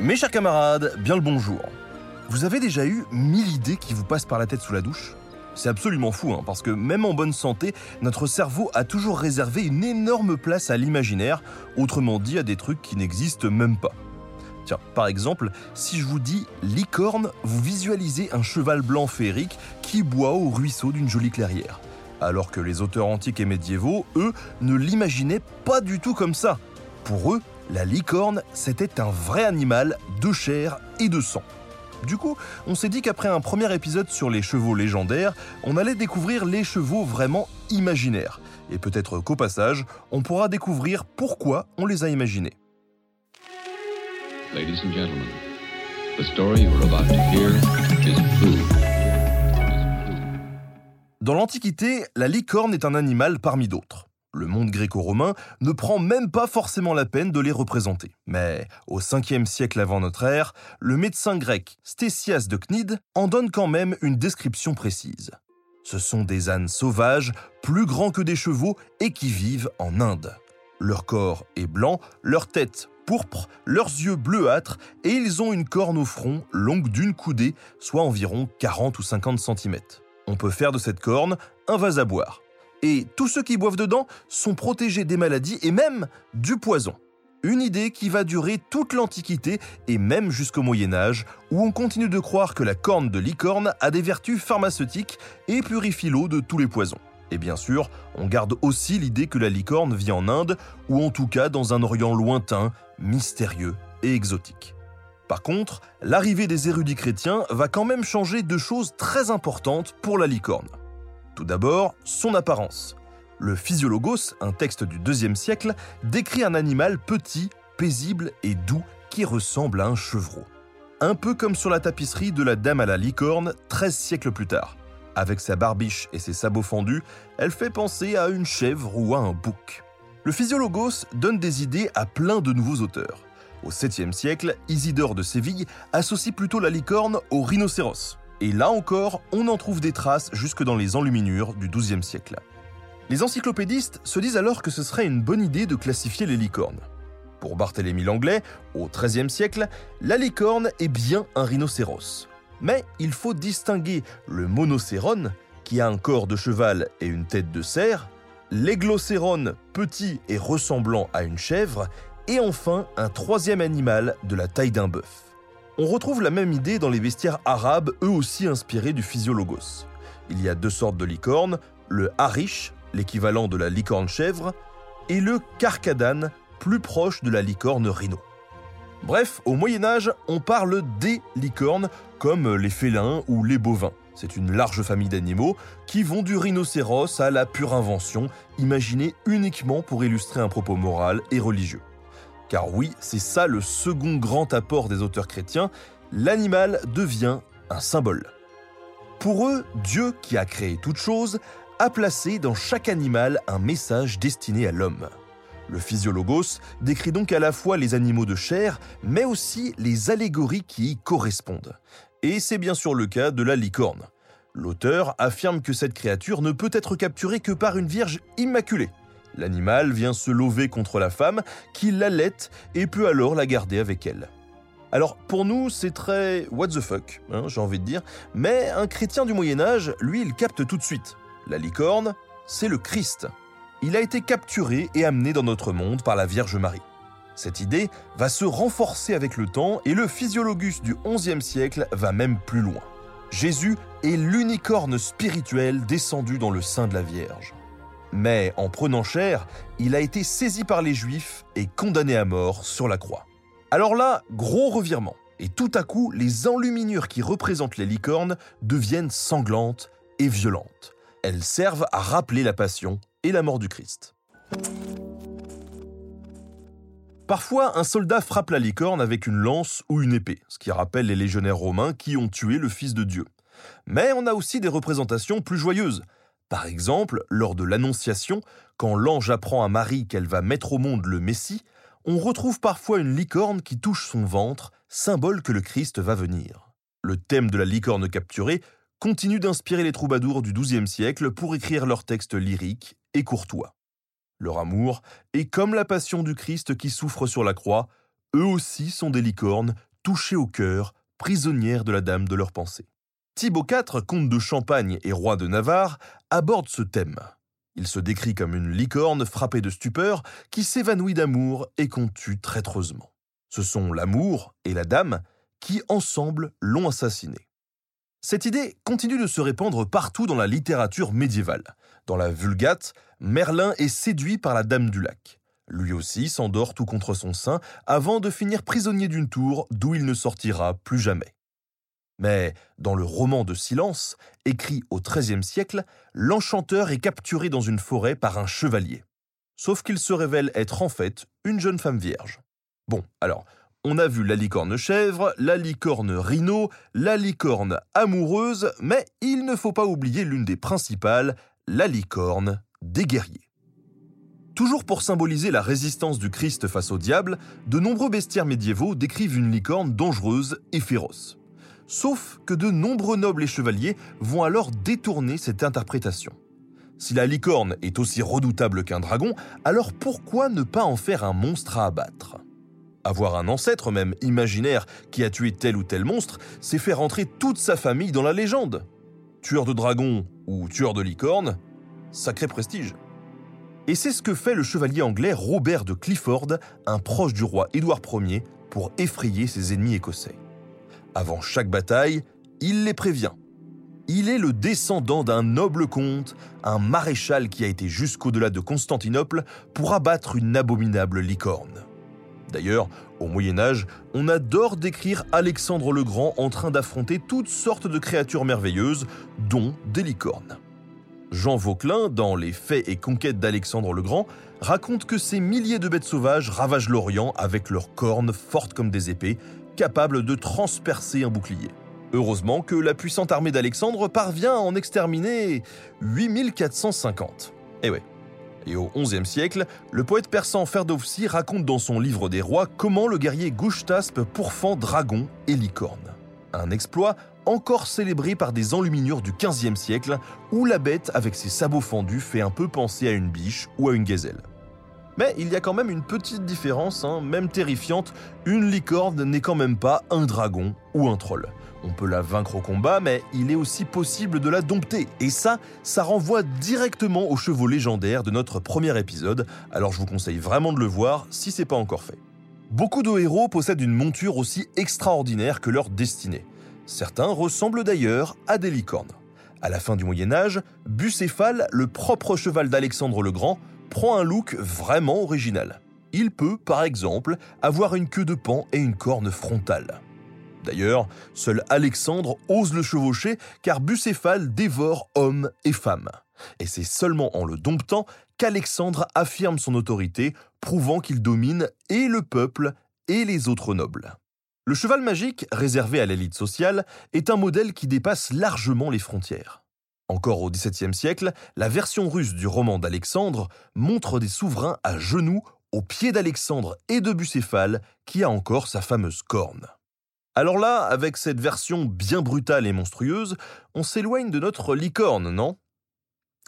Mes chers camarades, bien le bonjour. Vous avez déjà eu mille idées qui vous passent par la tête sous la douche? C'est absolument fou, hein, parce que même en bonne santé, notre cerveau a toujours réservé une énorme place à l'imaginaire, autrement dit à des trucs qui n'existent même pas. Tiens, par exemple, si je vous dis licorne, vous visualisez un cheval blanc féerique qui boit au ruisseau d'une jolie clairière. Alors que les auteurs antiques et médiévaux, eux, ne l'imaginaient pas du tout comme ça. Pour eux, la licorne, c'était un vrai animal de chair et de sang. Du coup, on s'est dit qu'après un premier épisode sur les chevaux légendaires, on allait découvrir les chevaux vraiment imaginaires. Et peut-être qu'au passage, on pourra découvrir pourquoi on les a imaginés. Ladies and gentlemen, the story you're about to hear is true. Dans l'Antiquité, la licorne est un animal parmi d'autres. Le monde gréco-romain ne prend même pas forcément la peine de les représenter. Mais au 5e siècle avant notre ère, le médecin grec Stésias de Cnide en donne quand même une description précise. Ce sont des ânes sauvages, plus grands que des chevaux et qui vivent en Inde. Leur corps est blanc, leur tête pourpre, leurs yeux bleuâtres et ils ont une corne au front longue d'une coudée, soit environ 40 ou 50 cm. On peut faire de cette corne un vase à boire. Et tous ceux qui boivent dedans sont protégés des maladies et même du poison. Une idée qui va durer toute l'Antiquité et même jusqu'au Moyen Âge, où on continue de croire que la corne de licorne a des vertus pharmaceutiques et purifie l'eau de tous les poisons. Et bien sûr, on garde aussi l'idée que la licorne vit en Inde, ou en tout cas dans un Orient lointain, mystérieux et exotique. Par contre, l'arrivée des érudits chrétiens va quand même changer deux choses très importantes pour la licorne. Tout d'abord, son apparence. Le Physiologos, un texte du IIe siècle, décrit un animal petit, paisible et doux qui ressemble à un chevreau. Un peu comme sur la tapisserie de la Dame à la licorne 13 siècles plus tard. Avec sa barbiche et ses sabots fendus, elle fait penser à une chèvre ou à un bouc. Le Physiologos donne des idées à plein de nouveaux auteurs. Au 7e siècle, Isidore de Séville associe plutôt la licorne au rhinocéros. Et là encore, on en trouve des traces jusque dans les enluminures du XIIe siècle. Les encyclopédistes se disent alors que ce serait une bonne idée de classifier les licornes. Pour Barthélemy Langlais, au XIIIe siècle, la licorne est bien un rhinocéros. Mais il faut distinguer le monocérone, qui a un corps de cheval et une tête de cerf, l'églocérone, petit et ressemblant à une chèvre, et enfin un troisième animal de la taille d'un bœuf. On retrouve la même idée dans les bestiaires arabes, eux aussi inspirés du physiologos. Il y a deux sortes de licornes, le harish, l'équivalent de la licorne chèvre, et le carcadane, plus proche de la licorne rhino. Bref, au Moyen Âge, on parle des licornes comme les félins ou les bovins. C'est une large famille d'animaux qui vont du rhinocéros à la pure invention, imaginée uniquement pour illustrer un propos moral et religieux. Car oui, c'est ça le second grand apport des auteurs chrétiens, l'animal devient un symbole. Pour eux, Dieu, qui a créé toute chose, a placé dans chaque animal un message destiné à l'homme. Le physiologos décrit donc à la fois les animaux de chair, mais aussi les allégories qui y correspondent. Et c'est bien sûr le cas de la licorne. L'auteur affirme que cette créature ne peut être capturée que par une vierge immaculée. L'animal vient se lever contre la femme qui l'allait et peut alors la garder avec elle. Alors pour nous, c'est très what the fuck, hein, j'ai envie de dire, mais un chrétien du Moyen Âge, lui, il capte tout de suite. La licorne, c'est le Christ. Il a été capturé et amené dans notre monde par la Vierge Marie. Cette idée va se renforcer avec le temps et le physiologus du XIe siècle va même plus loin. Jésus est l'unicorne spirituel descendu dans le sein de la Vierge. Mais en prenant chair, il a été saisi par les Juifs et condamné à mort sur la croix. Alors là, gros revirement. Et tout à coup, les enluminures qui représentent les licornes deviennent sanglantes et violentes. Elles servent à rappeler la passion et la mort du Christ. Parfois, un soldat frappe la licorne avec une lance ou une épée, ce qui rappelle les légionnaires romains qui ont tué le Fils de Dieu. Mais on a aussi des représentations plus joyeuses. Par exemple, lors de l'Annonciation, quand l'ange apprend à Marie qu'elle va mettre au monde le Messie, on retrouve parfois une licorne qui touche son ventre, symbole que le Christ va venir. Le thème de la licorne capturée continue d'inspirer les troubadours du XIIe siècle pour écrire leurs textes lyriques et courtois. Leur amour est comme la passion du Christ qui souffre sur la croix, eux aussi sont des licornes, touchées au cœur, prisonnières de la dame de leur pensée. Thibaut IV, comte de Champagne et roi de Navarre, aborde ce thème. Il se décrit comme une licorne frappée de stupeur qui s'évanouit d'amour et qu'on tue traîtreusement. Ce sont l'amour et la dame qui, ensemble, l'ont assassiné. Cette idée continue de se répandre partout dans la littérature médiévale. Dans la Vulgate, Merlin est séduit par la Dame du Lac. Lui aussi s'endort tout contre son sein avant de finir prisonnier d'une tour d'où il ne sortira plus jamais. Mais dans le roman de Silence, écrit au XIIIe siècle, l'enchanteur est capturé dans une forêt par un chevalier. Sauf qu'il se révèle être en fait une jeune femme vierge. Bon, alors, on a vu la licorne chèvre, la licorne rhino, la licorne amoureuse, mais il ne faut pas oublier l'une des principales, la licorne des guerriers. Toujours pour symboliser la résistance du Christ face au diable, de nombreux bestiaires médiévaux décrivent une licorne dangereuse et féroce. Sauf que de nombreux nobles et chevaliers vont alors détourner cette interprétation. Si la licorne est aussi redoutable qu'un dragon, alors pourquoi ne pas en faire un monstre à abattre? Avoir un ancêtre, même imaginaire, qui a tué tel ou tel monstre, c'est faire entrer toute sa famille dans la légende. Tueur de dragon ou tueur de licorne, sacré prestige. Et c'est ce que fait le chevalier anglais Robert de Clifford, un proche du roi Édouard Ier, pour effrayer ses ennemis écossais. Avant chaque bataille, il les prévient. Il est le descendant d'un noble comte, un maréchal qui a été jusqu'au-delà de Constantinople pour abattre une abominable licorne. D'ailleurs, au Moyen Âge, on adore décrire Alexandre le Grand en train d'affronter toutes sortes de créatures merveilleuses, dont des licornes. Jean Vauquelin, dans Les Faits et Conquêtes d'Alexandre le Grand, raconte que ces milliers de bêtes sauvages ravagent l'Orient avec leurs cornes fortes comme des épées capable de transpercer un bouclier. Heureusement que la puissante armée d'Alexandre parvient à en exterminer 8450. Eh ouais. Et au XIe siècle, le poète persan Ferdowsi raconte dans son livre des rois comment le guerrier Gouchtaspe pourfend dragon et licorne. Un exploit encore célébré par des enluminures du XVe siècle, où la bête avec ses sabots fendus fait un peu penser à une biche ou à une gazelle. Mais il y a quand même une petite différence, hein, même terrifiante, une licorne n'est quand même pas un dragon ou un troll. On peut la vaincre au combat, mais il est aussi possible de la dompter. Et ça, ça renvoie directement aux chevaux légendaires de notre premier épisode, alors je vous conseille vraiment de le voir si c'est pas encore fait. Beaucoup de héros possèdent une monture aussi extraordinaire que leur destinée. Certains ressemblent d'ailleurs à des licornes. À la fin du Moyen Âge, Bucéphale, le propre cheval d'Alexandre le Grand, prend un look vraiment original. Il peut, par exemple, avoir une queue de pan et une corne frontale. D'ailleurs, seul Alexandre ose le chevaucher car Bucéphale dévore hommes et femmes. Et c'est seulement en le domptant qu'Alexandre affirme son autorité, prouvant qu'il domine et le peuple et les autres nobles. Le cheval magique, réservé à l'élite sociale, est un modèle qui dépasse largement les frontières. Encore au XVIIe siècle, la version russe du roman d'Alexandre montre des souverains à genoux au pied d'Alexandre et de Bucéphale, qui a encore sa fameuse corne. Alors là, avec cette version bien brutale et monstrueuse, on s'éloigne de notre licorne, non?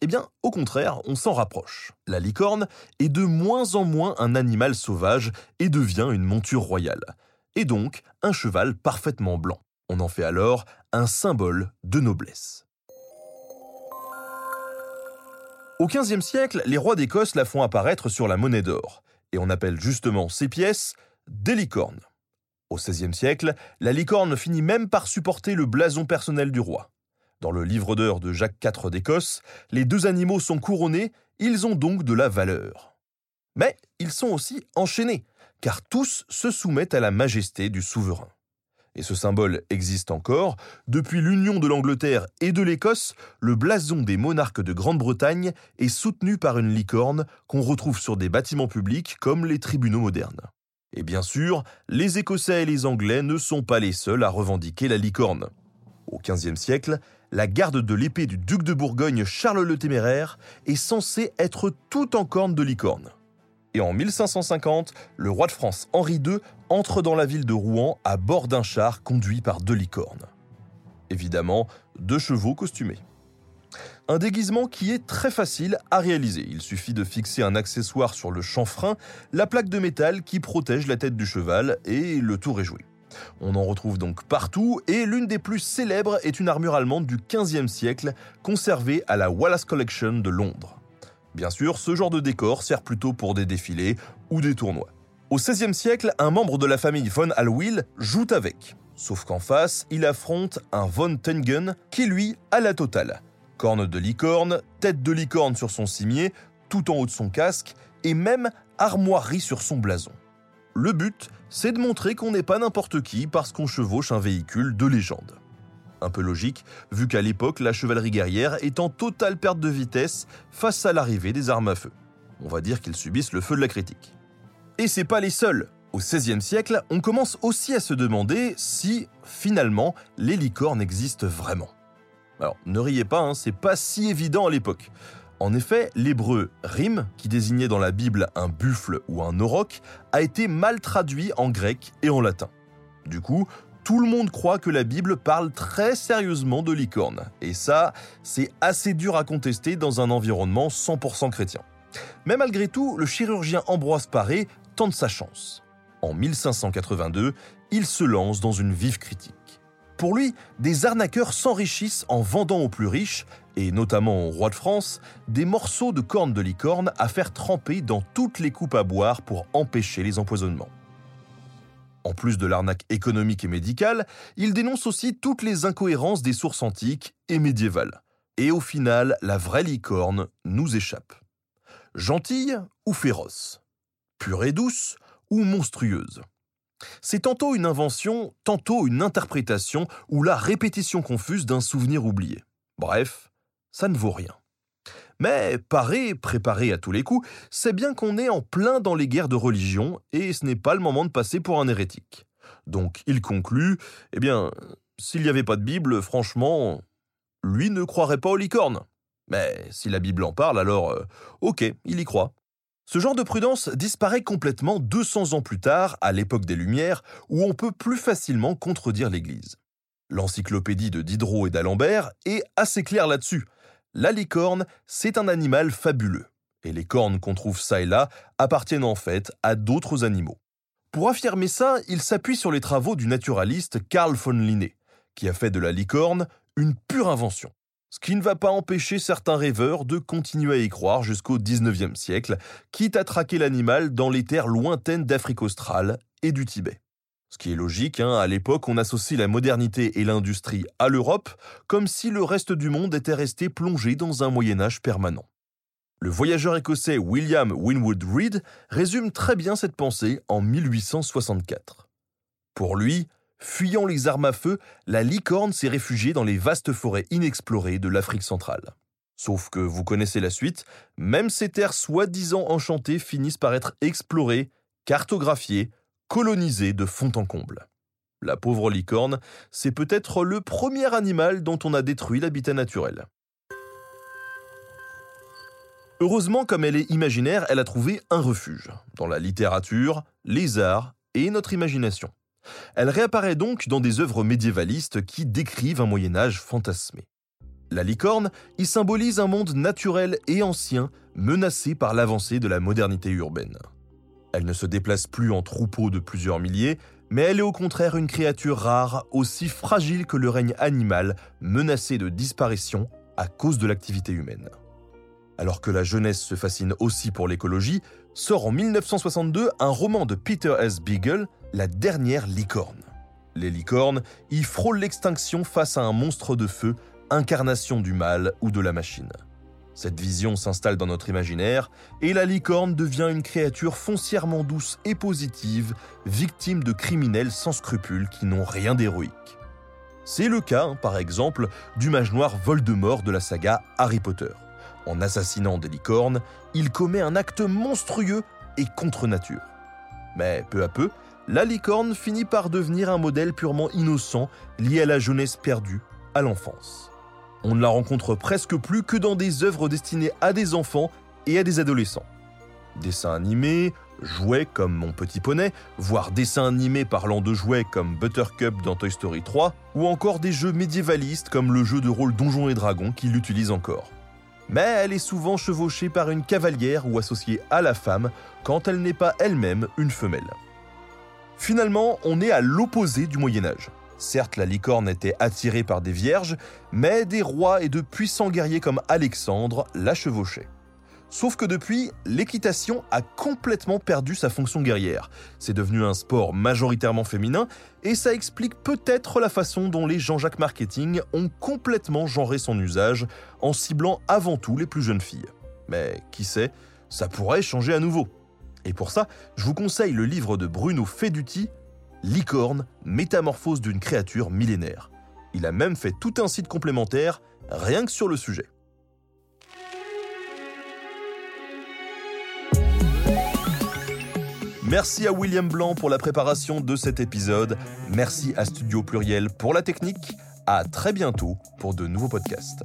Eh bien, au contraire, on s'en rapproche. La licorne est de moins en moins un animal sauvage et devient une monture royale, et donc un cheval parfaitement blanc. On en fait alors un symbole de noblesse. Au XVe siècle, les rois d'Écosse la font apparaître sur la monnaie d'or, et on appelle justement ces pièces des licornes. Au XVIe siècle, la licorne finit même par supporter le blason personnel du roi. Dans le livre d'heures de Jacques IV d'Écosse, les deux animaux sont couronnés, ils ont donc de la valeur. Mais ils sont aussi enchaînés, car tous se soumettent à la majesté du souverain et ce symbole existe encore, depuis l'union de l'Angleterre et de l'Écosse, le blason des monarques de Grande-Bretagne est soutenu par une licorne qu'on retrouve sur des bâtiments publics comme les tribunaux modernes. Et bien sûr, les Écossais et les Anglais ne sont pas les seuls à revendiquer la licorne. Au XVe siècle, la garde de l'épée du duc de Bourgogne Charles le Téméraire est censée être tout en corne de licorne. Et en 1550, le roi de France Henri II entre dans la ville de Rouen à bord d'un char conduit par deux licornes. Évidemment, deux chevaux costumés. Un déguisement qui est très facile à réaliser. Il suffit de fixer un accessoire sur le chanfrein, la plaque de métal qui protège la tête du cheval, et le tour est joué. On en retrouve donc partout, et l'une des plus célèbres est une armure allemande du XVe siècle, conservée à la Wallace Collection de Londres. Bien sûr, ce genre de décor sert plutôt pour des défilés ou des tournois. Au XVIe siècle, un membre de la famille von Hallwyl joue avec. Sauf qu'en face, il affronte un von Tengen qui, lui, a la totale. Corne de licorne, tête de licorne sur son cimier, tout en haut de son casque, et même armoirie sur son blason. Le but, c'est de montrer qu'on n'est pas n'importe qui parce qu'on chevauche un véhicule de légende. Un peu logique, vu qu'à l'époque, la chevalerie guerrière est en totale perte de vitesse face à l'arrivée des armes à feu. On va dire qu'ils subissent le feu de la critique. Et c'est pas les seuls. Au XVIe siècle, on commence aussi à se demander si, finalement, les licornes existent vraiment. Alors, ne riez pas, hein, c'est pas si évident à l'époque. En effet, l'hébreu rim, qui désignait dans la Bible un buffle ou un auroch, a été mal traduit en grec et en latin. Du coup, tout le monde croit que la Bible parle très sérieusement de licorne. Et ça, c'est assez dur à contester dans un environnement 100% chrétien. Mais malgré tout, le chirurgien Ambroise Paré tente sa chance. En 1582, il se lance dans une vive critique. Pour lui, des arnaqueurs s'enrichissent en vendant aux plus riches, et notamment au roi de France, des morceaux de cornes de licorne à faire tremper dans toutes les coupes à boire pour empêcher les empoisonnements. En plus de l'arnaque économique et médicale, il dénonce aussi toutes les incohérences des sources antiques et médiévales. Et au final, la vraie licorne nous échappe. Gentille ou féroce? Pure et douce ou monstrueuse C'est tantôt une invention, tantôt une interprétation ou la répétition confuse d'un souvenir oublié. Bref, ça ne vaut rien. Mais paré, préparé à tous les coups, c'est bien qu'on est en plein dans les guerres de religion et ce n'est pas le moment de passer pour un hérétique. Donc il conclut, eh bien, s'il n'y avait pas de Bible, franchement, lui ne croirait pas aux licornes. Mais si la Bible en parle, alors euh, ok, il y croit. Ce genre de prudence disparaît complètement 200 ans plus tard, à l'époque des Lumières, où on peut plus facilement contredire l'Église. L'encyclopédie de Diderot et d'Alembert est assez claire là-dessus. La licorne, c'est un animal fabuleux, et les cornes qu'on trouve ça et là appartiennent en fait à d'autres animaux. Pour affirmer ça, il s'appuie sur les travaux du naturaliste Carl von Linné, qui a fait de la licorne une pure invention. Ce qui ne va pas empêcher certains rêveurs de continuer à y croire jusqu'au XIXe siècle, quitte à traquer l'animal dans les terres lointaines d'Afrique australe et du Tibet. Ce qui est logique, hein, à l'époque on associe la modernité et l'industrie à l'Europe, comme si le reste du monde était resté plongé dans un Moyen Âge permanent. Le voyageur écossais William Winwood Reid résume très bien cette pensée en 1864. Pour lui, fuyant les armes à feu, la licorne s'est réfugiée dans les vastes forêts inexplorées de l'Afrique centrale. Sauf que vous connaissez la suite, même ces terres soi-disant enchantées finissent par être explorées, cartographiées, colonisé de fond en comble. La pauvre licorne, c'est peut-être le premier animal dont on a détruit l'habitat naturel. Heureusement, comme elle est imaginaire, elle a trouvé un refuge, dans la littérature, les arts et notre imagination. Elle réapparaît donc dans des œuvres médiévalistes qui décrivent un Moyen Âge fantasmé. La licorne y symbolise un monde naturel et ancien menacé par l'avancée de la modernité urbaine. Elle ne se déplace plus en troupeau de plusieurs milliers, mais elle est au contraire une créature rare, aussi fragile que le règne animal, menacé de disparition à cause de l'activité humaine. Alors que la jeunesse se fascine aussi pour l'écologie, sort en 1962 un roman de Peter S. Beagle, La dernière licorne. Les licornes y frôlent l'extinction face à un monstre de feu, incarnation du mal ou de la machine. Cette vision s'installe dans notre imaginaire et la licorne devient une créature foncièrement douce et positive, victime de criminels sans scrupules qui n'ont rien d'héroïque. C'est le cas, hein, par exemple, du mage noir Voldemort de la saga Harry Potter. En assassinant des licornes, il commet un acte monstrueux et contre nature. Mais peu à peu, la licorne finit par devenir un modèle purement innocent lié à la jeunesse perdue, à l'enfance. On ne la rencontre presque plus que dans des œuvres destinées à des enfants et à des adolescents. Dessins animés, jouets comme Mon Petit Poney, voire dessins animés parlant de jouets comme Buttercup dans Toy Story 3, ou encore des jeux médiévalistes comme le jeu de rôle Donjons et Dragons qui l'utilise encore. Mais elle est souvent chevauchée par une cavalière ou associée à la femme quand elle n'est pas elle-même une femelle. Finalement, on est à l'opposé du Moyen Âge. Certes, la licorne était attirée par des vierges, mais des rois et de puissants guerriers comme Alexandre la chevauchaient. Sauf que depuis, l'équitation a complètement perdu sa fonction guerrière. C'est devenu un sport majoritairement féminin et ça explique peut-être la façon dont les Jean-Jacques Marketing ont complètement genré son usage en ciblant avant tout les plus jeunes filles. Mais qui sait, ça pourrait changer à nouveau. Et pour ça, je vous conseille le livre de Bruno Feduti, Licorne, métamorphose d'une créature millénaire. Il a même fait tout un site complémentaire rien que sur le sujet. Merci à William Blanc pour la préparation de cet épisode. Merci à Studio Pluriel pour la technique. À très bientôt pour de nouveaux podcasts.